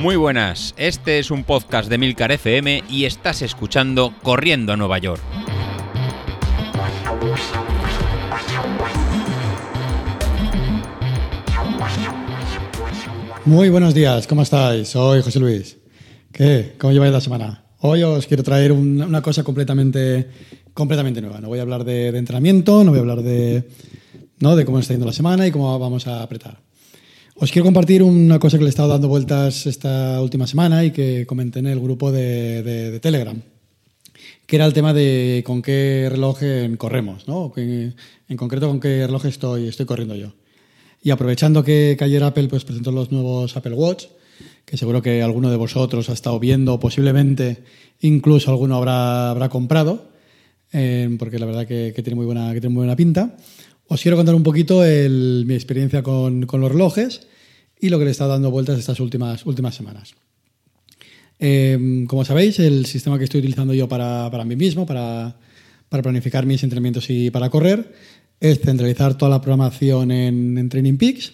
Muy buenas, este es un podcast de Milcar FM y estás escuchando Corriendo a Nueva York. Muy buenos días, ¿cómo estáis? Soy José Luis. ¿Qué? ¿Cómo lleváis la semana? Hoy os quiero traer un- una cosa completamente, completamente nueva. No voy a hablar de, de entrenamiento, no voy a hablar de, ¿no? de cómo está yendo la semana y cómo vamos a apretar. Os quiero compartir una cosa que le he estado dando vueltas esta última semana y que comenté en el grupo de, de- de Telegram, que era el tema de con qué reloj corremos, ¿no? Que- en concreto con qué reloj estoy, estoy corriendo yo. Y aprovechando que, que ayer Apple pues, presentó los nuevos Apple Watch, que seguro que alguno de vosotros ha estado viendo, posiblemente incluso alguno habrá, habrá comprado, eh, porque la verdad que, que tiene muy buena, que tiene muy buena pinta. Os quiero contar un poquito el- mi experiencia con, con los relojes y lo que le estado dando vueltas estas últimas, últimas semanas. Eh, como sabéis, el sistema que estoy utilizando yo para, para mí mismo, para, para planificar mis entrenamientos y para correr, es centralizar toda la programación en, Training Peaks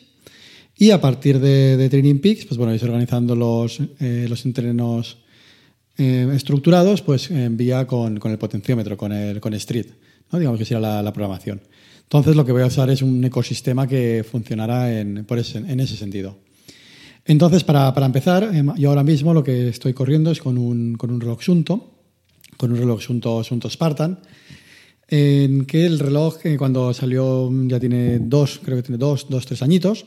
y a partir de, Training Peaks, pues bueno, organizando los, eh, los entrenos eh, estructurados, pues en vía con, con el potenciómetro, con el con Street, ¿no? digamos que sería la, programación. Entonces lo que voy a usar es un ecosistema que funcionará en, por ese, en ese sentido. Entonces, para, para empezar, em, yo ahora mismo lo que estoy corriendo es con un, con un reloj Sunto, con un reloj Sunto, Sunto Spartan, en que el reloj eh, cuando salió ya tiene dos, creo que tiene dos, dos, tres añitos.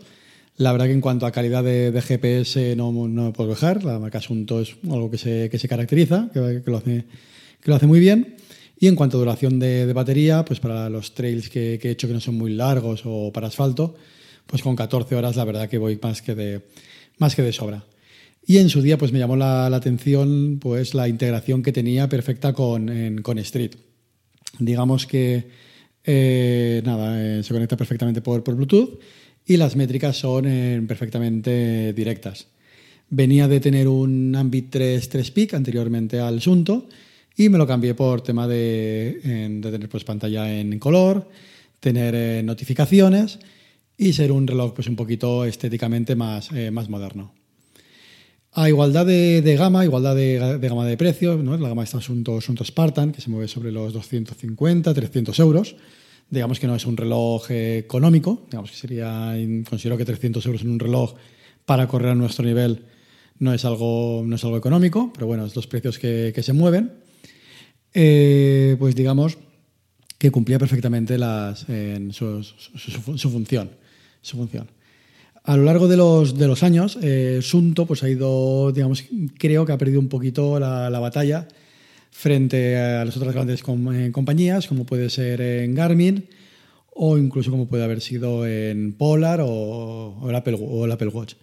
La verdad que en cuanto a calidad de, GPS no, me puedo quejar. La marca Sunto es algo que se, que se caracteriza, que, lo hace, que lo hace muy bien. Y en cuanto a duración de, batería, pues para los trails que, he hecho que no son muy largos o para asfalto, pues con 14 horas la verdad que voy más que de, más que de sobra. Y en su día pues me llamó la, atención pues la integración que tenía perfecta con, con Street. Digamos que eh, nada, eh, se conecta perfectamente por, por Bluetooth y las métricas son eh, perfectamente directas. Venía de tener un Ambit 3 3 Peak anteriormente al Sunto y me lo cambié por tema de, de tener pues, pantalla en color, tener eh, notificaciones y ser un reloj pues, un poquito estéticamente más, eh, más moderno. A igualdad de, de gama, igualdad de, de gama de precio, ¿no? la gama está Asunto, Asunto Spartan, que se mueve sobre los 250, 300 euros. Digamos que no es un reloj eh, económico, digamos que sería, considero que 300 euros en un reloj para correr a nuestro nivel no es algo, no es algo económico, pero bueno, es los precios que, que se mueven. Eh, pues digamos que cumplía perfectamente las, su- su función. Su función. A lo largo de los, de los años, eh, Sunto pues, ha ido, digamos, creo que ha perdido un poquito la, la batalla frente a las otras grandes eh, compañías, como puede ser en Garmin o incluso como puede haber sido en Polar o, el, Apple, o el Apple Watch.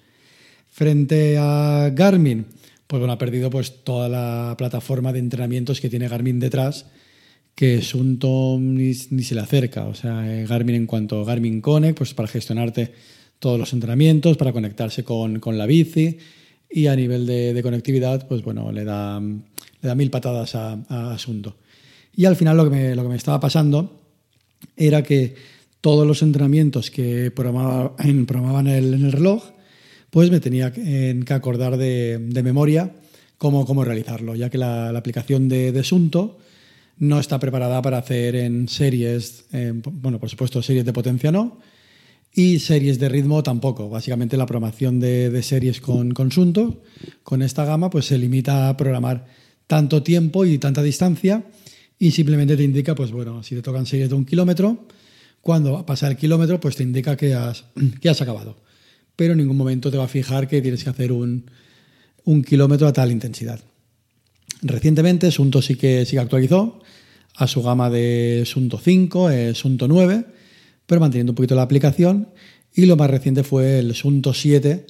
Frente a Garmin, pues bueno, ha perdido pues, toda la plataforma de entrenamientos que tiene Garmin detrás, que Sunto ni, ni se le acerca. O sea, eh, Garmin en cuanto a Garmin Connect, pues para gestionarte todos los entrenamientos, para conectarse con, con la bici y a nivel de, conectividad, pues bueno, le da, le da mil patadas a, Asunto. Y al final lo que me, lo que me estaba pasando era que todos los entrenamientos que programaban el, en el reloj, pues me tenía que, acordar de, memoria cómo, cómo realizarlo, ya que la, aplicación de, de no está preparada para hacer en series, bueno, por supuesto, series de potencia no, y series de ritmo tampoco. Básicamente la programación de, series con, con Sunto, con esta gama, pues se limita a programar tanto tiempo y tanta distancia y simplemente te indica, pues bueno, si te tocan series de un kilómetro, cuando pasa el kilómetro, pues te indica que has, que has acabado. Pero en ningún momento te va a fijar que tienes que hacer un, un kilómetro a tal intensidad. Recientemente Sunto sí que, sí que actualizó a su gama de Sunto 5, eh, Sunto 9, pero manteniendo un poquito la aplicación. Y lo más reciente fue el Sunto 7,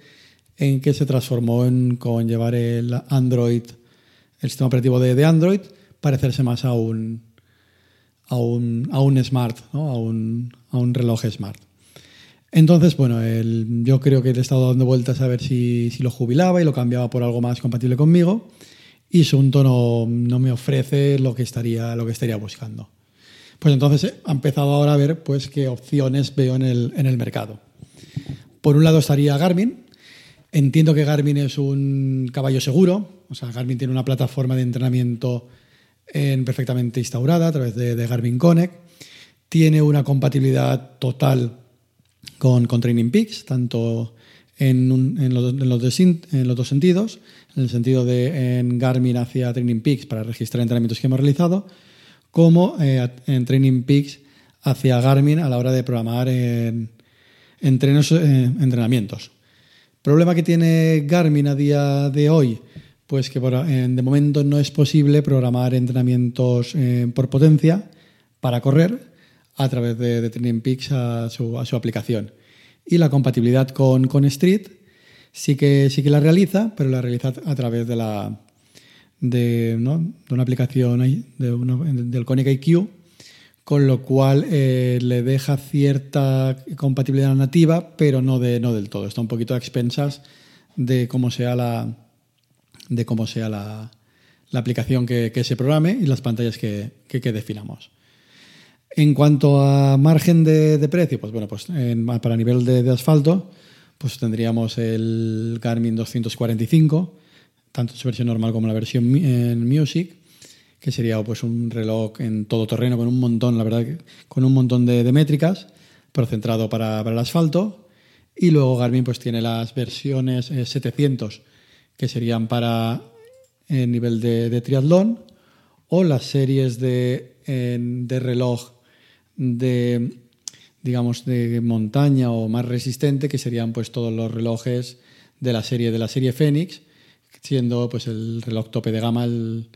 en que se transformó en, con llevar el Android, el sistema operativo de, de Android, parecerse más a un, a un, a un smart, a, un, a un reloj smart. Entonces, bueno, el, yo creo que he estado dando vueltas a ver si, si lo jubilaba y lo cambiaba por algo más compatible conmigo. Y Sunto no, no me ofrece lo que estaría, lo que estaría buscando. Pues entonces he empezado ahora a ver pues, qué opciones veo en el, en el mercado. Por un lado estaría Garmin, Entiendo que Garmin es un caballo seguro, o sea, Garmin tiene una plataforma de entrenamiento en perfectamente instaurada a través de, Garmin Connect, tiene una compatibilidad total con, con Training Peaks, tanto en, un, en, los, en, los en, los, dos sentidos, en el sentido de en Garmin hacia Training Peaks para registrar entrenamientos que hemos realizado, como eh, en Training Peaks hacia Garmin a la hora de programar en, entrenos, eh, entrenamientos. Problema que tiene Garmin a día de hoy, pues que de momento no es posible programar entrenamientos eh, por potencia para correr a través de, de Training Peaks a su, a su, aplicación. Y la compatibilidad con, con Street sí que, sí que la realiza, pero la realiza a través de, la, de, ¿no? de una aplicación de una, del Connect IQ, con lo cual eh, le deja cierta compatibilidad nativa, pero no, de, no del todo. Está un poquito a expensas de cómo sea la, de cómo sea la, la aplicación que, que, se programe y las pantallas que, que, definamos. En cuanto a margen de, de precio, pues bueno, pues para nivel de, de, asfalto, pues tendríamos el Garmin 245, tanto su versión normal como la versión en Music, que sería pues un reloj en todo terreno con un montón, la verdad, con un montón de, métricas, pero centrado para, el asfalto. Y luego Garmin pues tiene las versiones eh, 700, que serían para el nivel de, triatlón, o las series de, de reloj de digamos de montaña o más resistente que serían pues todos los relojes de la serie de la serie Fenix siendo pues el reloj tope de gama el,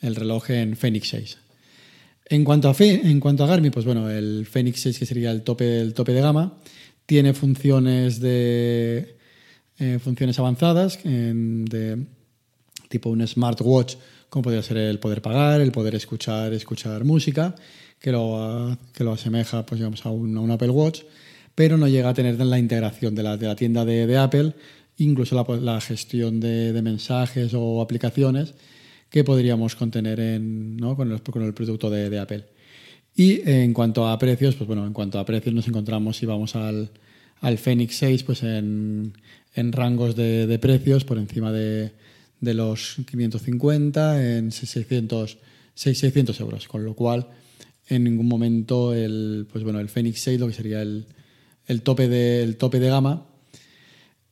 el reloj en Fenix 6 en cuanto a Fe, en cuanto a Garmin pues bueno el Fenix 6 que sería el tope el tope de gama tiene funciones de eh, funciones avanzadas de tipo un smartwatch como podría ser el poder pagar el poder escuchar escuchar música que lo, que lo asemeja pues, a, un, a un Apple Watch, pero no llega a tener la integración de la, de la tienda de, de, Apple, incluso la, gestión de, mensajes o aplicaciones que podríamos contener en, ¿no? con, el, con, el, producto de, Apple. Y en cuanto a precios, pues bueno, en cuanto a precios nos encontramos si vamos al, al Fenix 6, pues en, en rangos de, precios por encima de, de los 550, en 600, 600 euros, con lo cual en ningún momento el, pues bueno, el Fenix 6, lo que sería el, el, tope, de, el tope de gama,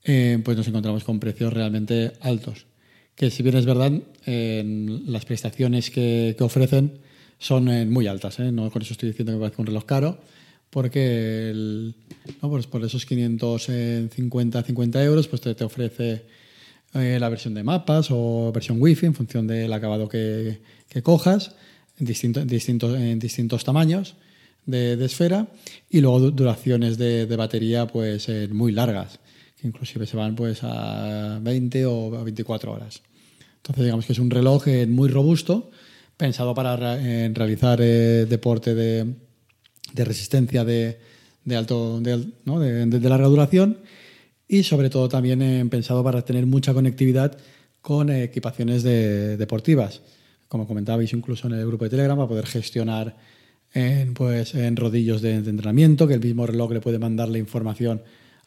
eh, pues nos encontramos con precios realmente altos. Que si bien es verdad, eh, las prestaciones que, que ofrecen son eh, muy altas. ¿eh? No con eso estoy diciendo que me parece un reloj caro, porque el, no, pues por esos 550, 50 euros pues te, te ofrece la versión de mapas o versión wifi en función del acabado que, que cojas en, distinto, en, distintos, distintos tamaños de, de, esfera y luego duraciones de, de batería pues muy largas, inclusive se van pues a 20 o a 24 horas. Entonces digamos que es un reloj eh, muy robusto, pensado para eh, realizar eh, deporte de, de, resistencia de, de alto de, de, larga duración y sobre todo también pensado para tener mucha conectividad con equipaciones deportivas como comentabais incluso en el grupo de Telegram, para poder gestionar en, pues, en rodillos de, entrenamiento, que el mismo reloj le puede mandar la información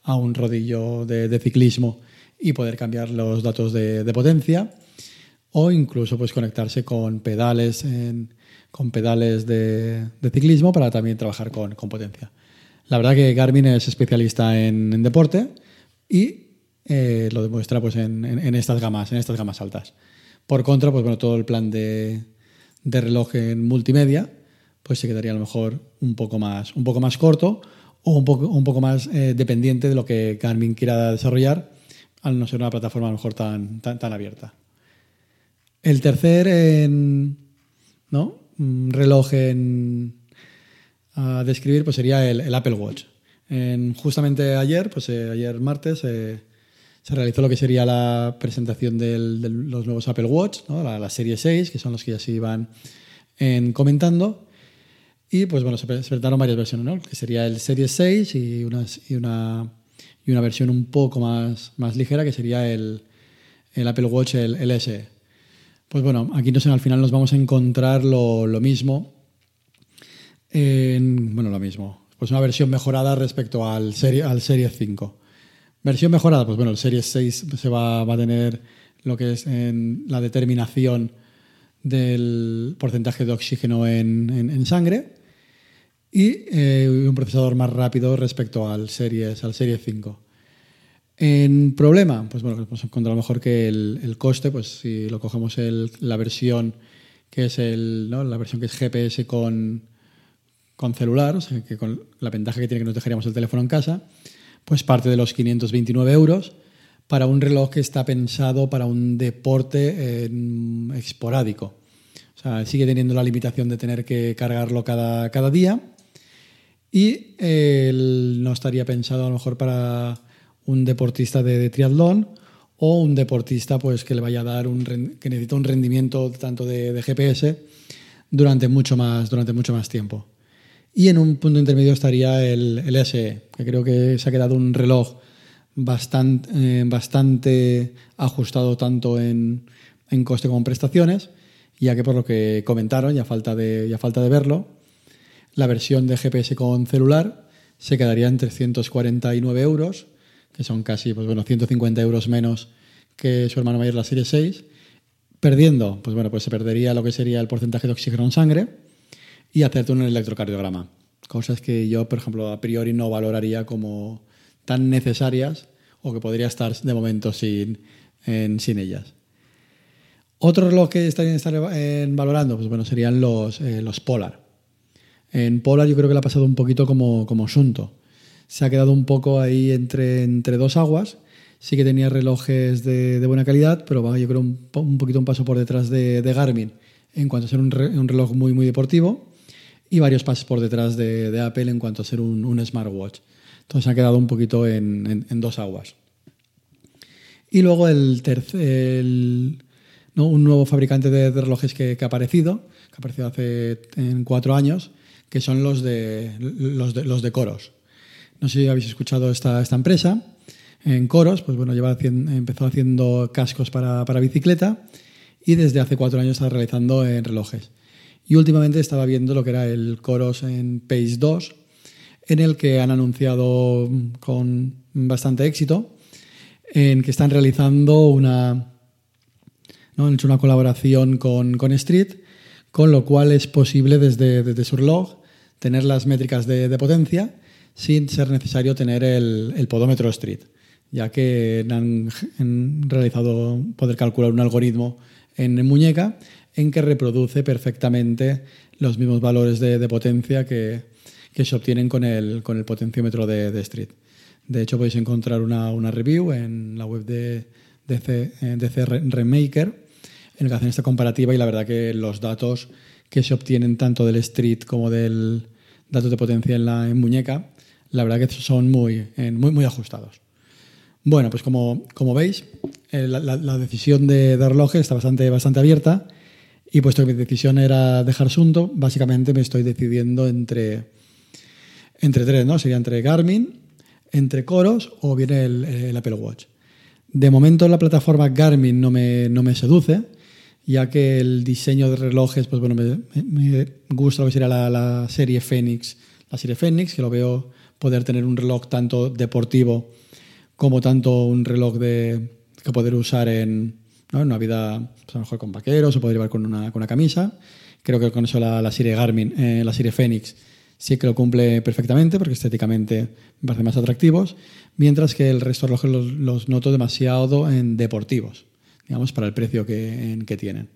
a un rodillo de, de ciclismo y poder cambiar los datos de, de, potencia, o incluso pues, conectarse con pedales, con pedales de, ciclismo para también trabajar con, con, potencia. La verdad que Garmin es especialista en, en deporte y eh, lo demuestra pues, en, en, estas gamas, en estas gamas altas. Por contra, pues bueno, todo el plan de, de reloj en multimedia, pues se quedaría a lo mejor un poco más, un poco más corto o un poco, un poco más eh, dependiente de lo que Garmin quiera desarrollar, al no ser una plataforma mejor tan, tan, tan abierta. El tercer en, ¿no? reloj en, a describir pues sería el, Apple Watch. En, justamente ayer, pues eh, ayer martes, eh, se realizó lo que sería la presentación de los nuevos Apple Watch, ¿no? la, la, serie 6, que son los que ya se iban en, comentando. Y pues bueno, se, presentaron varias versiones, ¿no? que sería el Series 6 y una, y una, y una versión un poco más, más ligera, que sería el, el Apple Watch, el, el SE. Pues bueno, aquí no al final nos vamos a encontrar lo, lo mismo. En, bueno, lo mismo. Pues una versión mejorada respecto al serie, al serie 5 Versión mejorada, pues bueno, el Series 6 se va, va a tener lo que es la determinación del porcentaje de oxígeno en, en- en sangre y eh, un procesador más rápido respecto al Series, al Series 5. En problema, pues bueno, hemos encontrado mejor que el, el coste, pues si lo cogemos el- la versión que es el, ¿no? la versión que es GPS con, con celular, o sea, que con la ventaja que tiene que nos dejaríamos el teléfono en casa, pues parte de los 529 euros para un reloj que está pensado para un deporte eh, esporádico. O sea, sigue teniendo la limitación de tener que cargarlo cada, cada día y eh, no estaría pensado a lo mejor para un deportista de, triatlón o un deportista pues que le vaya a dar un que necesita un rendimiento tanto de, de GPS durante mucho más durante mucho más tiempo. Y en un punto intermedio estaría el, el SE, que creo que se ha quedado un reloj bastante, eh, bastante ajustado tanto en, en coste como en prestaciones, ya que por lo que comentaron, ya falta de, ya falta de verlo, la versión de GPS con celular se quedaría en 349 euros, que son casi pues bueno, 150 euros menos que su hermano mayor, la serie 6. Perdiendo, pues bueno, pues se perdería lo que sería el porcentaje de oxígeno en sangre y hacerte un electrocardiograma. Cosas que yo, por ejemplo, a priori no valoraría como tan necesarias o que podría estar de momento sin, en- sin ellas. Otro reloj que estarían estar valorando, pues bueno, serían los, eh, los Polar. En Polar yo creo que le ha pasado un poquito como, como Sunto. Se ha quedado un poco ahí entre, entre dos aguas. Sí que tenía relojes de, de buena calidad, pero yo creo un, un poquito un paso por detrás de, Garmin en cuanto a ser un, un reloj muy, muy deportivo y varios pasos por detrás de, Apple en cuanto a ser un, un smartwatch. Entonces se ha quedado un poquito en, en- dos aguas. Y luego el tercer, ¿no? un nuevo fabricante de, de relojes que, que ha aparecido, que ha aparecido hace en cuatro años, que son los de, los de, los de Coros. No sé si habéis escuchado esta, esta empresa. En Coros, pues bueno, lleva empezó haciendo cascos para, para bicicleta y desde hace cuatro años está realizando en relojes. Y últimamente estaba viendo lo que era el Coros en Pace 2, en el que han anunciado con bastante éxito en que están realizando una, han hecho una colaboración con, con Street, con lo cual es posible desde, desde su reloj tener las métricas de, de potencia sin ser necesario tener el, podómetro Street, ya que han, realizado poder calcular un algoritmo en, muñeca en que reproduce perfectamente los mismos valores de, de potencia que, que se obtienen con el, con el potenciómetro de, de Street. De hecho, podéis encontrar una, una review en la web de DC, eh, DC Remaker en el que hacen esta comparativa y la verdad que los datos que se obtienen tanto del Street como del datos de potencia en la muñeca, la verdad que son muy, muy, muy ajustados. Bueno, pues como, como veis, eh, la, decisión de, de relojes está bastante, bastante abierta y puesto que mi decisión era dejar Sunto, básicamente me estoy decidiendo entre, entre tres, ¿no? Sería entre Garmin, entre Coros o bien el, el Apple Watch. De momento la plataforma Garmin no me, no me seduce, ya que el diseño de relojes, pues bueno, me, gusta lo que sería la, serie Phoenix, la serie Phoenix, que lo veo poder tener un reloj tanto deportivo como tanto un reloj de, que poder usar en, una vida, pues a lo mejor con vaqueros o poder llevar con una, con una camisa. Creo que con eso la, la serie Garmin, eh, la serie Phoenix, sí que lo cumple perfectamente porque estéticamente me parecen más atractivos, mientras que el resto de relojes los noto demasiado en deportivos, digamos, para el precio que, en, que tienen.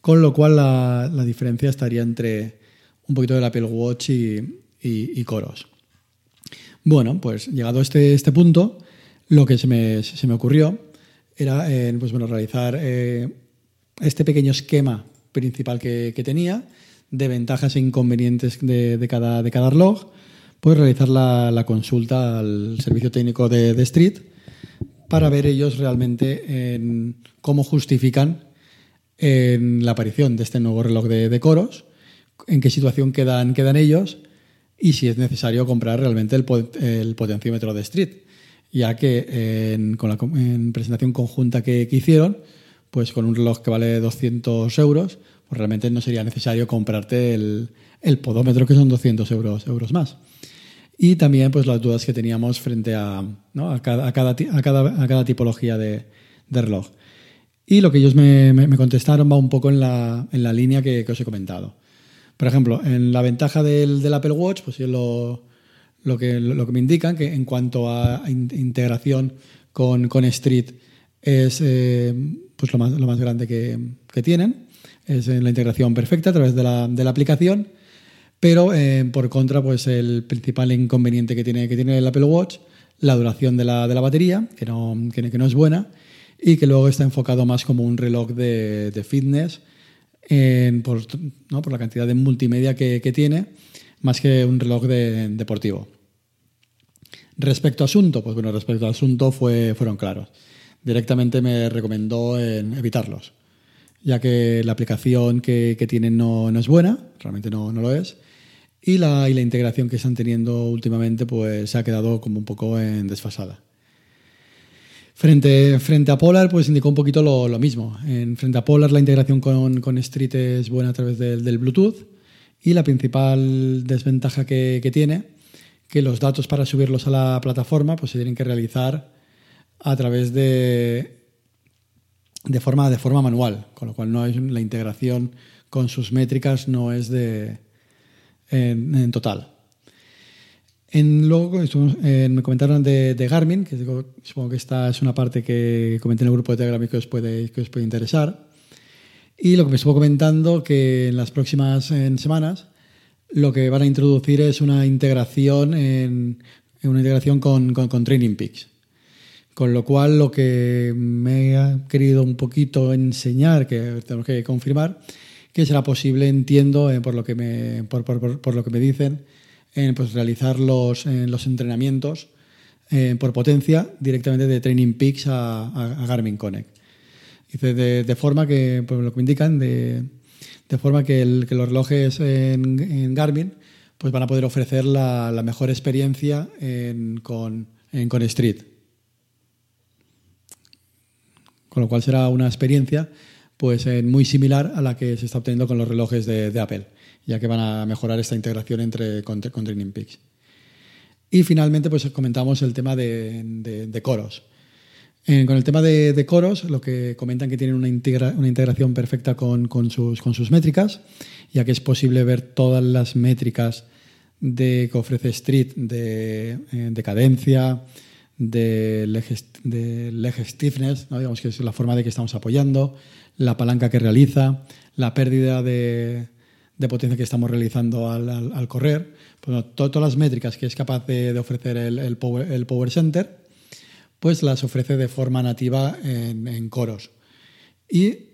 Con lo cual la, la diferencia estaría entre un poquito del Apple Watch y, y, Coros. Bueno, pues llegado a este, este punto, lo que se me, se me ocurrió era eh, pues bueno, realizar eh, este pequeño esquema principal que, que, tenía de ventajas e inconvenientes de, de, cada, de cada reloj, pues realizar la, la consulta al servicio técnico de, de, Street para ver ellos realmente en cómo justifican en la aparición de este nuevo reloj de, de coros, en qué situación quedan, ellos y si es necesario comprar realmente el, potenciómetro de Street, ya que en, con la en presentación conjunta que, hicieron, pues con un reloj que vale 200 euros, pues realmente no sería necesario comprarte el, podómetro, que son 200 euros, euros más. Y también pues las dudas que teníamos frente a, ¿no? a, cada, a, cada, a, cada, a cada tipología de, de reloj. Y lo que ellos me, me, contestaron va un poco en la, en la línea que, os he comentado. Por ejemplo, en la ventaja del, del Apple Watch, pues lo, lo, que, lo, que me indican que en cuanto a integración con, con Street es eh, pues lo, más, lo más grande que, que tienen. Es la integración perfecta a través de la, de la aplicación. Pero eh, por contra, pues el principal inconveniente que tiene, que tiene el Apple Watch, la duración de la, de la batería, que no, que, que no es buena y que luego está enfocado más como un reloj de, de fitness por, ¿no? por, la cantidad de multimedia que, que, tiene, más que un reloj de, deportivo. Respecto a asunto, pues bueno, respecto al asunto fue, fueron claros. Directamente me recomendó evitarlos, ya que la aplicación que, que tienen no, no, es buena, realmente no, no lo es, y la, y la, integración que están teniendo últimamente pues se ha quedado como un poco en desfasada. Frente, frente a Polar, pues indicó un poquito lo, lo mismo. En, frente a Polar, la integración con, con, Street es buena a través del, del Bluetooth y la principal desventaja que, que, tiene, que los datos para subirlos a la plataforma pues se tienen que realizar a través de, de, forma, de forma manual, con lo cual no es la integración con sus métricas no es de en, total. Luego eh, me comentaron de, Garmin, que supongo que esta es una parte que comenté en el grupo de Telegram que os puede, que os puede interesar. Y lo que me estuvo comentando que en las próximas semanas lo que van a introducir es una integración en una integración con, con, con, Training Peaks. Con lo cual lo que me ha querido un poquito enseñar, que tenemos que confirmar, que será posible, entiendo, eh, por, lo que me, por, por, por lo que me dicen, en pues, realizar los, en los entrenamientos eh, por potencia directamente de Training Peaks a, Garmin Connect. De, de, forma que, por lo que indican, de, de forma que, el, que, los relojes en, en, Garmin pues van a poder ofrecer la, la mejor experiencia en, con, en, con Street. Con lo cual será una experiencia pues, muy similar a la que se está obteniendo con los relojes de, Apple ya que van a mejorar esta integración entre, con, con Training Peaks. Y finalmente, pues comentamos el tema de, coros. Eh, con el tema de, coros, lo que comentan que tienen una, integra, una integración perfecta con, sus, métricas, ya que es posible ver todas las métricas de, que ofrece Street de, eh, de cadencia, de leg, de stiffness, ¿no? digamos que es la forma de que estamos apoyando, la palanca que realiza, la pérdida de, de potencia que estamos realizando al, al, correr, pues, to, todas las métricas que es capaz de, ofrecer el, el, power, Center, pues las ofrece de forma nativa en, en coros. Y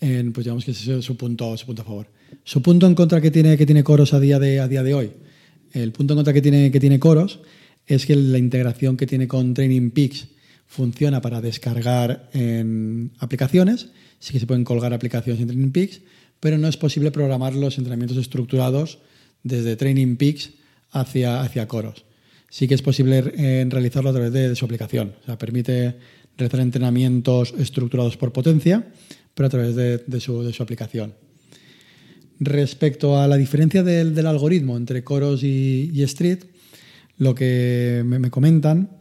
pues digamos que ese es su punto, su punto a favor. Su punto en contra que tiene, que tiene coros a día, de, a día de hoy, el punto en contra que tiene, que tiene coros es que la integración que tiene con Training Peaks funciona para descargar en aplicaciones, sí que se pueden colgar aplicaciones en Training Peaks, pero no es posible programar los entrenamientos estructurados desde Training Peaks hacia, hacia coros. Sí que es posible eh, realizarlo a través de, su aplicación. O sea, permite realizar entrenamientos estructurados por potencia, pero a través de, de, su, de su, aplicación. Respecto a la diferencia del, del algoritmo entre coros y, Street, lo que me comentan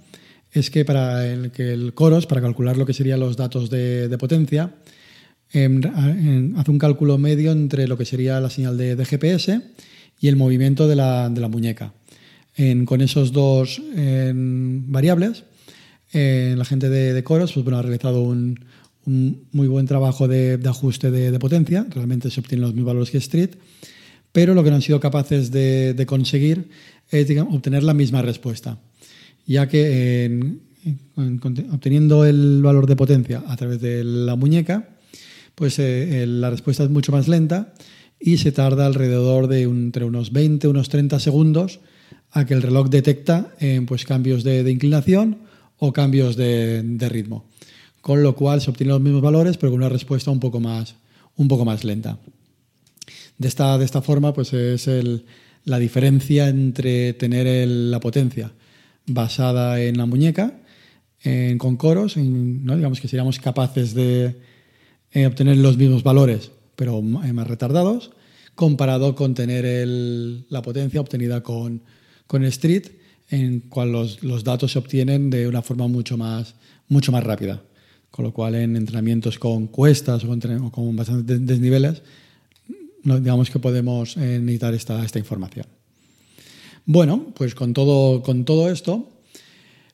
es que para el, que el coros, para calcular lo que serían los datos de, potencia, hace un cálculo medio entre lo que sería la señal de, GPS y el movimiento de la, muñeca. Con esos dos variables, la gente de, Coros pues, bueno, ha realizado un, muy buen trabajo de, ajuste de, potencia, realmente se obtienen los mismos valores que Street, pero lo que no han sido capaces de, conseguir es obtener la misma respuesta, ya que en, en, obteniendo el valor de potencia a través de la muñeca, pues eh, la respuesta es mucho más lenta y se tarda alrededor de entre unos 20, unos 30 segundos a que el reloj detecta eh, pues cambios de, inclinación o cambios de, ritmo. Con lo cual se obtienen los mismos valores, pero con una respuesta un poco más, un poco más lenta. De esta, de esta forma, pues es la diferencia entre tener la potencia basada en la muñeca, en, con coros, en, ¿no? digamos que seríamos capaces de, eh, obtener los mismos valores, pero eh, más retardados, comparado con tener el, la potencia obtenida con, con Street, en cual los, los, datos se obtienen de una forma mucho más, mucho más rápida. Con lo cual, en entrenamientos con cuestas o con, bastantes desniveles, digamos que podemos eh, necesitar esta, esta información. Bueno, pues con todo, con todo esto,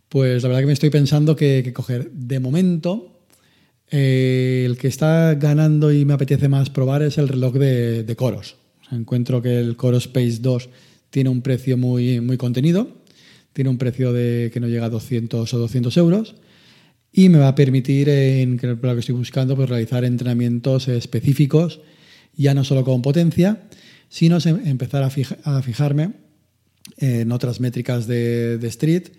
pues la verdad que me estoy pensando que, coger de momento eh, el que está ganando y me apetece más probar es el reloj de, Coros. encuentro que el Coros Space 2 tiene un precio muy, muy contenido, tiene un precio de que no llega a 200 o 200 euros y me va a permitir, en lo que estoy buscando, pues realizar entrenamientos específicos, ya no solo con potencia, sino empezar a, fijarme en otras métricas de, street,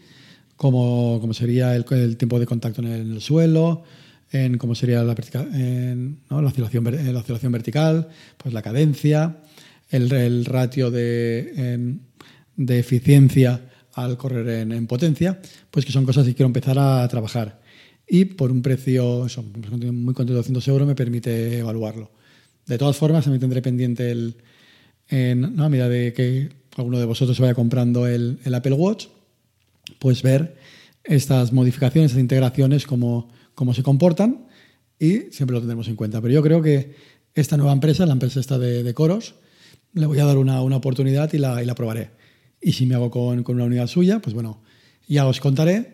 como, como sería el, tiempo de contacto en el, suelo, en cómo sería la, la, oscilación, la oscilación vertical, pues la cadencia, el, ratio de, de, eficiencia al correr en, potencia, pues que son cosas que quiero empezar a trabajar. Y por un precio muy contento de 200 euros me permite evaluarlo. De todas formas, también tendré pendiente el, en, a medida de que alguno de vosotros vaya comprando el, Apple Watch, pues ver estas modificaciones, estas integraciones, cómo, cómo se comportan y siempre lo tendremos en cuenta. Pero yo creo que esta nueva empresa, la empresa esta de, de Coros, le voy a dar una, una oportunidad y la, y la, probaré. Y si me hago con, con una unidad suya, pues bueno, ya os contaré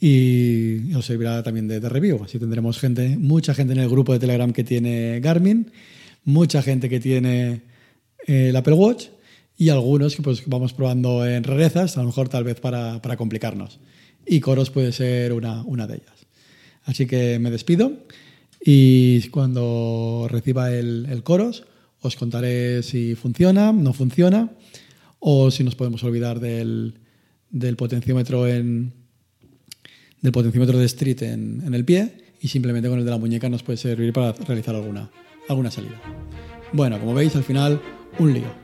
y os servirá también de, review. Así tendremos gente, mucha gente en el grupo de Telegram que tiene Garmin, mucha gente que tiene eh, el Apple Watch y algunos que pues vamos probando en rarezas, a lo mejor tal vez para, para complicarnos. Y Coros puede ser una, una de ellas. Así que me despido y cuando reciba el, Coros os contaré si funciona, no funciona o si nos podemos olvidar del, del potenciómetro en, del potenciómetro de street en, el pie y simplemente con el de la muñeca nos puede servir para realizar alguna, alguna salida. Bueno, como veis, al final, un lío.